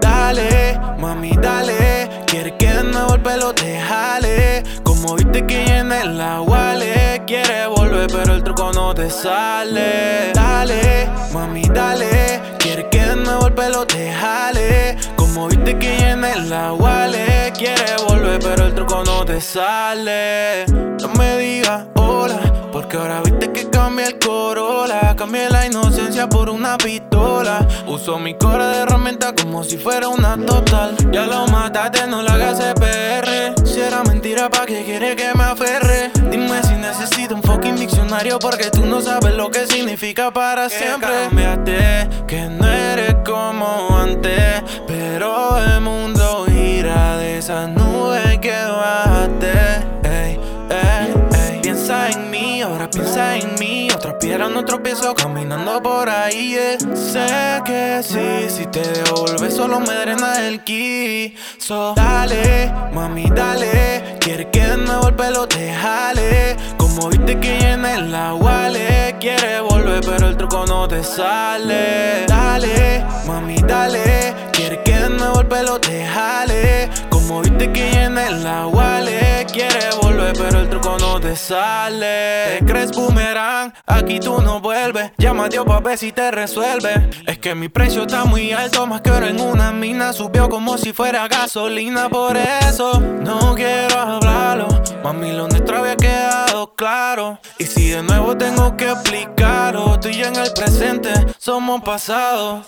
Dale, mami, dale. Quiere que de nuevo el pelo te jale. Como viste que llena el wale. Quiere volver, pero el truco no te sale. Dale, mami, dale. Quiere que de nuevo el pelo te jale. Viste que llena el wale. Quiere volver, pero el truco no te sale. No me digas hola, porque ahora viste que cambia el Corolla. Cambié la inocencia por una pistola. Uso mi cora de herramienta como si fuera una total. Ya lo mataste, no la hagas CPR. Si era mentira, ¿pa' qué quiere que me aferre? Dime si necesito un fucking diccionario, porque tú no sabes lo que significa para siempre. Cambiaste, que no eres esas nubes que bajaste. Ey, ey, ey. Piensa en mí, ahora piensa en mí. Otra piedra, no tropiezo caminando por ahí. eh. Sé que sí, si te devuelves solo me drena el ki. Dale, mami, dale. Quiere que de nuevo el pelo te jale. Como viste que llena el wale. Quiere volver, pero el truco no te sale. Dale, mami, dale. Quiere que de nuevo el pelo te jale. Que llena el wale. Quiere volver, pero el truco no te sale. Te crees boomerang, aquí tú no vuelves. Llama a Dios pa' ver si te resuelve. Es que mi precio está muy alto, más que oro en una mina. Subió como si fuera gasolina, por eso no quiero hablarlo. Mami, lo nuestro había quedado claro. Y si de nuevo tengo que explicarlo, tú y en el presente somos pasado.